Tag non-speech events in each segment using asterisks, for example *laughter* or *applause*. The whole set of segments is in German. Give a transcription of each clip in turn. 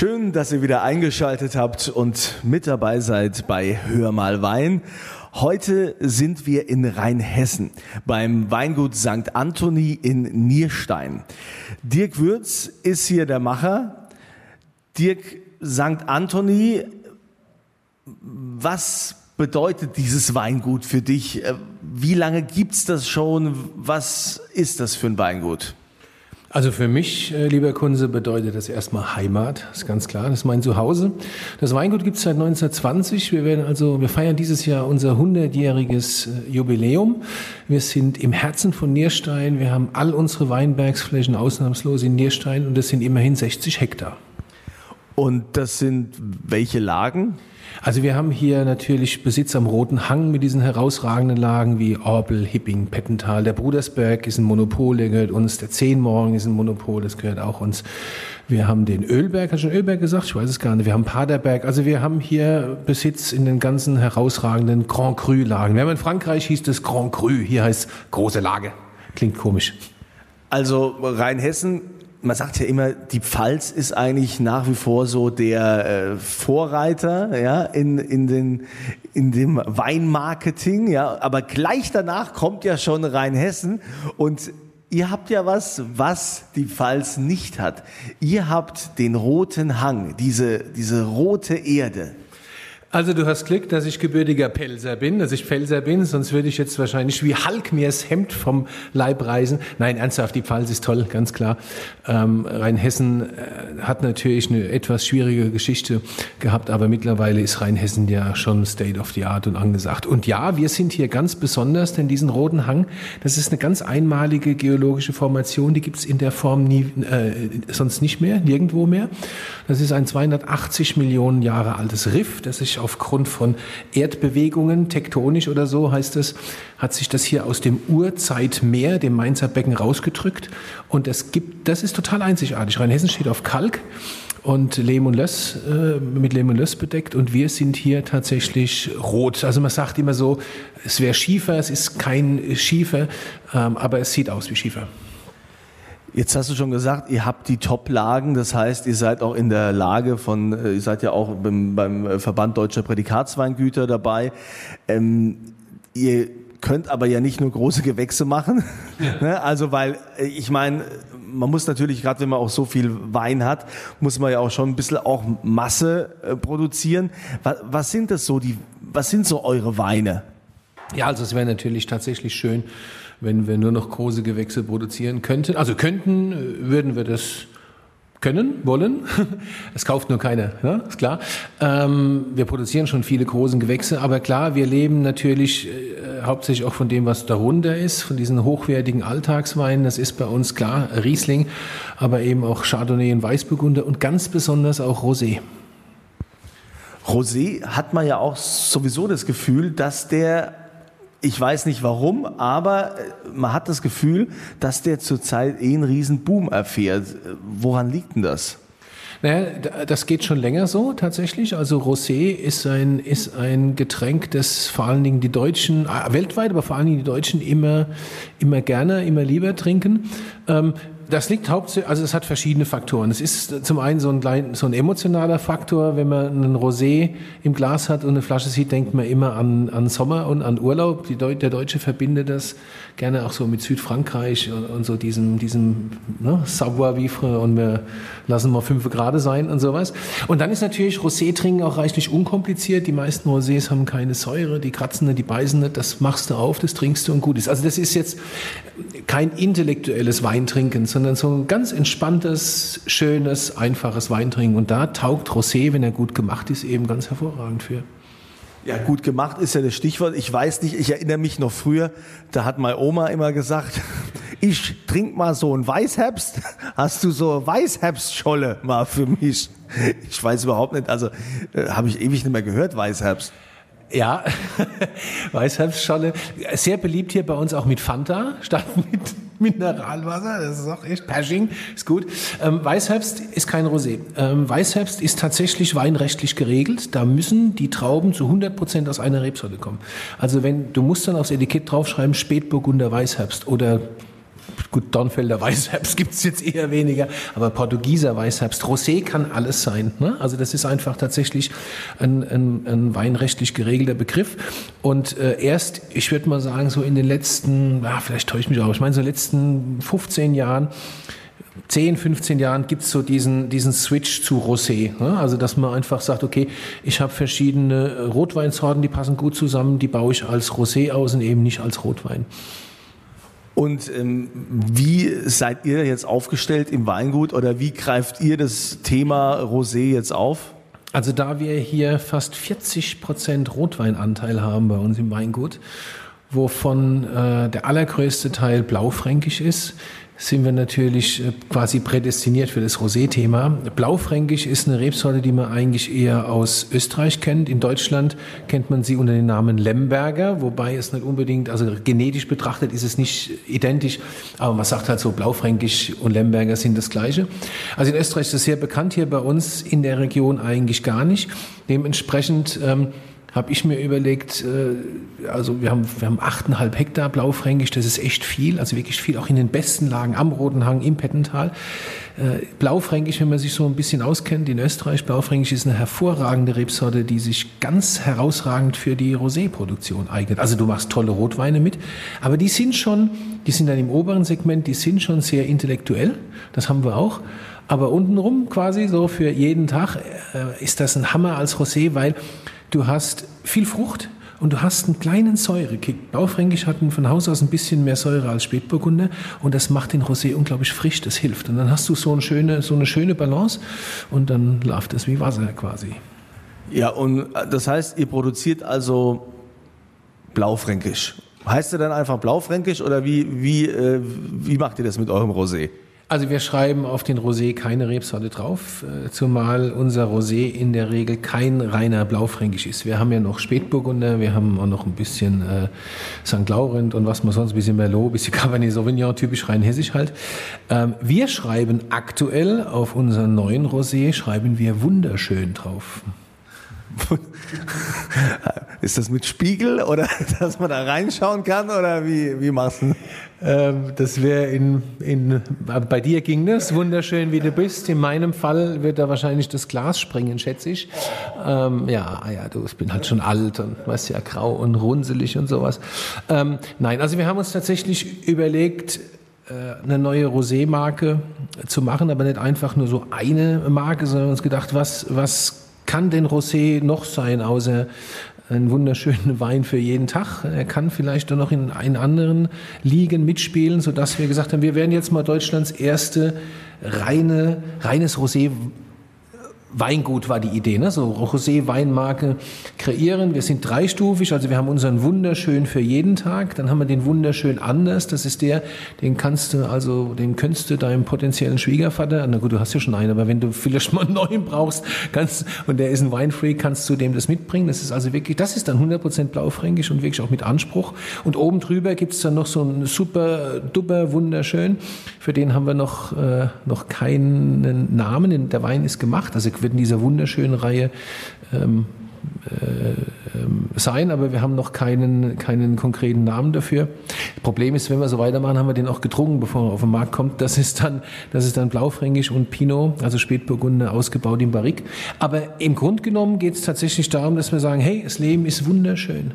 Schön, dass ihr wieder eingeschaltet habt und mit dabei seid bei Hör mal Wein. Heute sind wir in Rheinhessen beim Weingut St. Anthony in Nierstein. Dirk Würz ist hier der Macher. Dirk St. Anthony, was bedeutet dieses Weingut für dich? Wie lange gibt's das schon? Was ist das für ein Weingut? Also für mich, äh, lieber Kunze, bedeutet das erstmal Heimat, ist ganz klar. Das ist mein Zuhause. Das Weingut gibt es seit 1920. Wir werden also, wir feiern dieses Jahr unser 100-jähriges äh, Jubiläum. Wir sind im Herzen von Nierstein. Wir haben all unsere Weinbergsflächen ausnahmslos in Nierstein und das sind immerhin 60 Hektar. Und das sind welche Lagen? Also wir haben hier natürlich Besitz am Roten Hang mit diesen herausragenden Lagen wie Orbel, Hipping, Pettental. Der Brudersberg ist ein Monopol, der gehört uns. Der Zehnmorgen ist ein Monopol, das gehört auch uns. Wir haben den Ölberg, hast du schon Ölberg gesagt? Ich weiß es gar nicht. Wir haben Paderberg. Also wir haben hier Besitz in den ganzen herausragenden Grand Cru Lagen. Wir haben in Frankreich hieß das Grand Cru, hier heißt große Lage. Klingt komisch. Also Rheinhessen man sagt ja immer, die Pfalz ist eigentlich nach wie vor so der äh, Vorreiter ja, in, in, den, in dem Weinmarketing, ja, aber gleich danach kommt ja schon Rheinhessen und ihr habt ja was, was die Pfalz nicht hat. Ihr habt den roten Hang, diese, diese rote Erde. Also du hast Glück, dass ich gebürtiger Pelzer bin, dass ich Pelzer bin, sonst würde ich jetzt wahrscheinlich wie Hulk mir das Hemd vom Leib reisen. Nein, ernsthaft, die Pfalz ist toll, ganz klar. Ähm, Rheinhessen äh, hat natürlich eine etwas schwierige Geschichte gehabt, aber mittlerweile ist Rheinhessen ja schon State of the Art und angesagt. Und ja, wir sind hier ganz besonders, denn diesen roten Hang, das ist eine ganz einmalige geologische Formation, die gibt's in der Form nie, äh, sonst nicht mehr, nirgendwo mehr. Das ist ein 280 Millionen Jahre altes Riff, das sich aufgrund von Erdbewegungen, tektonisch oder so heißt es, hat sich das hier aus dem Urzeitmeer, dem Mainzer Becken, rausgedrückt. Und es gibt, das ist total einzigartig. Rheinhessen steht auf Kalk und Lehm und Löss, äh, mit Lehm und Löss bedeckt und wir sind hier tatsächlich rot. Also man sagt immer so, es wäre Schiefer, es ist kein Schiefer, ähm, aber es sieht aus wie Schiefer. Jetzt hast du schon gesagt, ihr habt die Top-Lagen, das heißt, ihr seid auch in der Lage von, äh, ihr seid ja auch beim, beim Verband Deutscher Prädikatsweingüter dabei. Ähm, ihr könnt aber ja nicht nur große Gewächse machen. *laughs* Ja. Ne? also weil, äh, ich meine, man muss natürlich, gerade wenn man auch so viel Wein hat, muss man ja auch schon ein bisschen auch Masse äh, produzieren. Was, was sind das so, die, was sind so eure Weine? Ja, also es wäre natürlich tatsächlich schön, wenn wir nur noch große Gewächse produzieren könnten. Also könnten, äh, würden wir das können, wollen. *laughs* Es kauft nur keiner, ne? ist klar. Ähm, wir produzieren schon viele große Gewächse, aber klar, wir leben natürlich äh, hauptsächlich auch von dem, was darunter ist, von diesen hochwertigen Alltagsweinen. Das ist bei uns klar Riesling, aber eben auch Chardonnay und Weißburgunder und ganz besonders auch Rosé. Rosé hat man ja auch sowieso das Gefühl, dass der ich weiß nicht warum, aber äh, man hat das Gefühl, dass der zurzeit eh einen riesen Boom erfährt. Woran liegt denn das? Naja, das geht schon länger so tatsächlich. Also Rosé ist ein, ist ein Getränk, das vor allen Dingen die Deutschen, äh, weltweit, aber vor allen Dingen die Deutschen immer, immer gerne, immer lieber trinken. Ähm, das liegt hauptsächlich, also es hat verschiedene Faktoren. Es ist zum einen so ein, klein, so ein emotionaler Faktor. Wenn man einen Rosé im Glas hat und eine Flasche sieht, denkt man immer an, an Sommer und an Urlaub. Die Deu der Deutsche verbindet das gerne auch so mit Südfrankreich und, und so diesem, diesem ne, Savoir-vivre und wir lassen mal fünf Grad sein und sowas. Und dann ist natürlich Rosé trinken auch reichlich unkompliziert. Die meisten Rosés haben keine Säure, die kratzen nicht, die beißen nicht. Das machst du auf, das trinkst du und gut ist. Also das ist jetzt kein intellektuelles Weintrinken, sondern sondern so ein ganz entspanntes, schönes, einfaches Weintrinken. Und da taugt Rosé, wenn er gut gemacht ist, eben ganz hervorragend für. Ja, gut gemacht ist ja das Stichwort. Ich weiß nicht, ich erinnere mich noch früher, da hat meine Oma immer gesagt, *laughs* ich trink mal so ein Weißherbst. *laughs* Hast du so Weißherbstscholle mal für mich? Ich weiß überhaupt nicht, also äh, habe ich ewig nicht mehr gehört, Weißherbst. Ja, *laughs* Weißherbstscholle. Sehr beliebt hier bei uns auch mit Fanta statt *laughs* mit Mineralwasser. Das ist auch echt Pershing, ist gut. Ähm, Weißherbst ist kein Rosé. Ähm, Weißherbst ist tatsächlich weinrechtlich geregelt. Da müssen die Trauben zu 100 Prozent aus einer Rebsorte kommen. Also wenn du musst dann aufs Etikett draufschreiben Spätburgunder Weißherbst oder Gut, Dornfelder Weißherbst gibt's jetzt eher weniger, aber Portugieser Weißherbst, Rosé kann alles sein. Ne? Also das ist einfach tatsächlich ein, ein, ein weinrechtlich geregelter Begriff. Und äh, erst, ich würde mal sagen, so in den letzten, ja, vielleicht täusche ich mich auch, ich meine so in den letzten 15 Jahren 10, 15 Jahren gibt es so diesen, diesen Switch zu Rosé. Ne? Also, dass man einfach sagt, okay, ich habe verschiedene Rotweinsorten, die passen gut zusammen, die baue ich als Rosé aus und eben nicht als Rotwein. Und ähm, wie seid ihr jetzt aufgestellt im Weingut oder wie greift ihr das Thema Rosé jetzt auf? Also da wir hier fast 40 Prozent Rotweinanteil haben bei uns im Weingut, wovon äh, der allergrößte Teil blaufränkisch ist, sind wir natürlich äh, quasi prädestiniert für das Rosé-Thema. Blaufränkisch ist eine Rebsorte, die man eigentlich eher aus Österreich kennt. In Deutschland kennt man sie unter dem Namen Lemberger, wobei es nicht unbedingt, also genetisch betrachtet ist es nicht identisch, aber man sagt halt so, Blaufränkisch und Lemberger sind das Gleiche. Also in Österreich ist es sehr bekannt, hier bei uns in der Region eigentlich gar nicht. Dementsprechend ähm, habe ich mir überlegt, äh, also wir haben, wir haben 8,5 Hektar Blaufränkisch, das ist echt viel, also wirklich viel, auch in den besten Lagen am Roten Hang, im Pettental. Äh, Blaufränkisch, wenn man sich so ein bisschen auskennt, in Österreich, Blaufränkisch ist eine hervorragende Rebsorte, die sich ganz herausragend für die Rosé-Produktion eignet. Also du machst tolle Rotweine mit, aber die sind schon, die sind dann im oberen Segment, die sind schon sehr intellektuell, das haben wir auch. Aber untenrum quasi so für jeden Tag äh, ist das ein Hammer als Rosé, weil Du hast viel Frucht und du hast einen kleinen Säurekick. Baufränkisch hatten von Haus aus ein bisschen mehr Säure als Spätburgunder und das macht den Rosé unglaublich frisch, das hilft. Und dann hast du so eine schöne, so eine schöne Balance und dann läuft es wie Wasser quasi. Ja, und äh, das heißt, ihr produziert also Blaufränkisch. Heißt ihr dann einfach Blaufränkisch oder wie, wie, äh, wie macht ihr das mit eurem Rosé? Also wir schreiben auf den Rosé keine Rebsorte drauf, äh, zumal unser Rosé in der Regel kein reiner Blaufränkisch ist. Wir haben ja noch Spätburgunder, wir haben auch noch ein bisschen äh, St. Laurent und was man sonst, ein bisschen Merlot, ein bisschen Cabernet Sauvignon, typisch rein hessisch halt. Ähm, wir schreiben aktuell auf unseren neuen Rosé, schreiben wir wunderschön drauf. *laughs* Ist das mit Spiegel oder *laughs* dass man da reinschauen kann oder wie, wie machst du ähm, Das wäre in, in, bei dir ging das, wunderschön wie du bist. In meinem Fall wird da wahrscheinlich das Glas springen, schätze ich. Ähm, ja, ah ja, du, ich bin halt schon alt und weißt ja, grau und runzelig und sowas. Ähm, nein, also wir haben uns tatsächlich überlegt, äh, eine neue Rosé-Marke zu machen, aber nicht einfach nur so eine Marke, sondern uns gedacht, was, was kann denn Rosé noch sein, außer ein wunderschöner Wein für jeden Tag. Er kann vielleicht noch in einen anderen Ligen mitspielen, sodass wir gesagt haben, wir werden jetzt mal Deutschlands erste reine, reines Rosé Weingut war die Idee, ne? so Rosé-Weinmarke kreieren. Wir sind dreistufig, also wir haben unseren wunderschön für jeden Tag, dann haben wir den wunderschön anders. Das ist der, den kannst du also, den könntest du deinem potenziellen Schwiegervater, na gut, du hast ja schon einen, aber wenn du vielleicht mal einen neuen brauchst, kannst und der ist ein Weinfreak, kannst du dem das mitbringen. Das ist also wirklich, das ist dann 100% blaufränkisch und wirklich auch mit Anspruch. Und oben drüber gibt's dann noch so einen super, duper wunderschön. Für den haben wir noch äh, noch keinen Namen. Der Wein ist gemacht, also wird in dieser wunderschönen Reihe ähm, äh, ähm, sein, aber wir haben noch keinen, keinen konkreten Namen dafür. Problem ist, wenn wir so weitermachen, haben wir den auch getrunken, bevor er auf den Markt kommt. Das ist dann, das ist dann Blaufränkisch und Pinot, also Spätburgunder, ausgebaut im Barrique. Aber im Grunde genommen geht es tatsächlich darum, dass wir sagen, hey, das Leben ist wunderschön.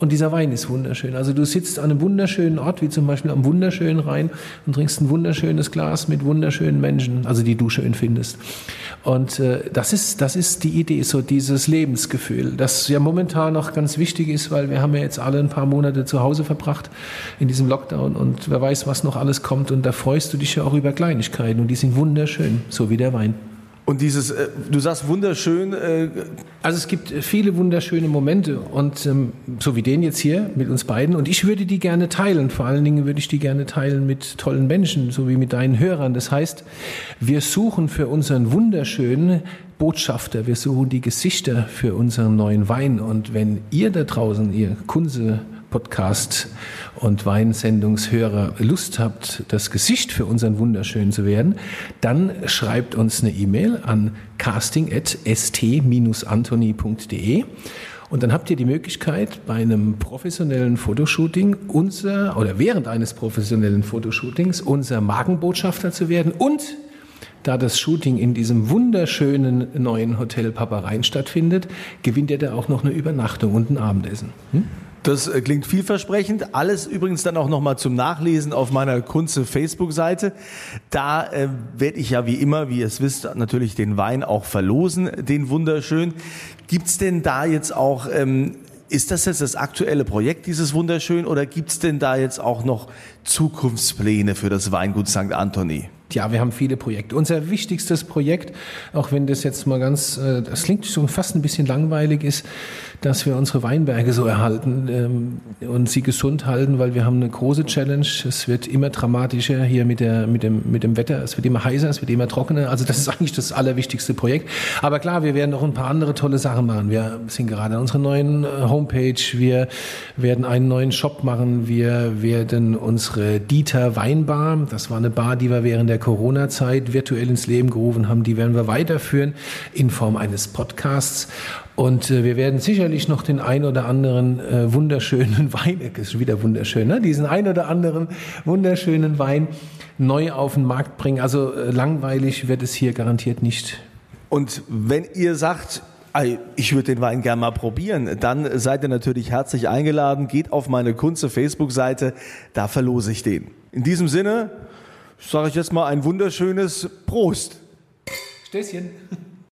Und dieser Wein ist wunderschön. Also du sitzt an einem wunderschönen Ort, wie zum Beispiel am wunderschönen Rhein und trinkst ein wunderschönes Glas mit wunderschönen Menschen, also die du schön findest. Und äh, das ist das ist die Idee, so dieses Lebensgefühl, das ja momentan noch ganz wichtig ist, weil wir haben ja jetzt alle ein paar Monate zu Hause verbracht in diesem Lockdown und wer weiß, was noch alles kommt. Und da freust du dich ja auch über Kleinigkeiten und die sind wunderschön, so wie der Wein. Und dieses, äh, du sagst wunderschön. Äh also es gibt viele wunderschöne Momente und ähm, so wie den jetzt hier mit uns beiden. Und ich würde die gerne teilen. Vor allen Dingen würde ich die gerne teilen mit tollen Menschen, so wie mit deinen Hörern. Das heißt, wir suchen für unseren wunderschönen Botschafter, wir suchen die Gesichter für unseren neuen Wein. Und wenn ihr da draußen, ihr Kunse Podcast und Weinsendungshörer Lust habt, das Gesicht für unseren Wunderschön zu werden, dann schreibt uns eine E-Mail an casting.st-antony.de Und dann habt ihr die Möglichkeit, bei einem professionellen Fotoshooting unser, oder während eines professionellen Fotoshootings, unser Markenbotschafter zu werden und da das Shooting in diesem wunderschönen neuen Hotel Paparein stattfindet, gewinnt ihr da auch noch eine Übernachtung und ein Abendessen. Hm? Das äh, klingt vielversprechend. Alles übrigens dann auch nochmal zum Nachlesen auf meiner Kunze Facebook-Seite. Da äh, werde ich ja wie immer, wie ihr es wisst, natürlich den Wein auch verlosen, den wunderschön. Gibt's denn da jetzt auch, ähm, ist das jetzt das aktuelle Projekt, dieses wunderschön, oder gibt's denn da jetzt auch noch Zukunftspläne für das Weingut St. Anthony? Ja, wir haben viele Projekte. Unser wichtigstes Projekt, auch wenn das jetzt mal ganz, äh, das klingt schon fast ein bisschen langweilig ist, dass wir unsere Weinberge so erhalten ähm, und sie gesund halten, weil wir haben eine große Challenge. Es wird immer dramatischer hier mit, der, mit, dem, mit dem Wetter. Es wird immer heißer, es wird immer trockener. Also das ist *laughs* eigentlich das allerwichtigste Projekt. Aber klar, wir werden noch ein paar andere tolle Sachen machen. Wir sind gerade an unserer neuen äh, Homepage. Wir werden einen neuen Shop machen. Wir werden unsere Dieter Weinbar, das war eine Bar, die wir während der Corona-Zeit virtuell ins Leben gerufen haben, die werden wir weiterführen in Form eines Podcasts. Und äh, wir werden sicherlich noch den ein oder anderen äh, wunderschönen *laughs* Wein, ist wieder wunderschön, ne? diesen ein oder anderen wunderschönen Wein neu auf den Markt bringen. Also äh, langweilig wird es hier garantiert nicht. Und wenn ihr sagt, ich würde den Wein gerne mal probieren. Dann seid ihr natürlich herzlich eingeladen. Geht auf meine Kunze Facebook-Seite, da verlose ich den. In diesem Sinne sage ich jetzt mal ein wunderschönes Prost. Stößchen.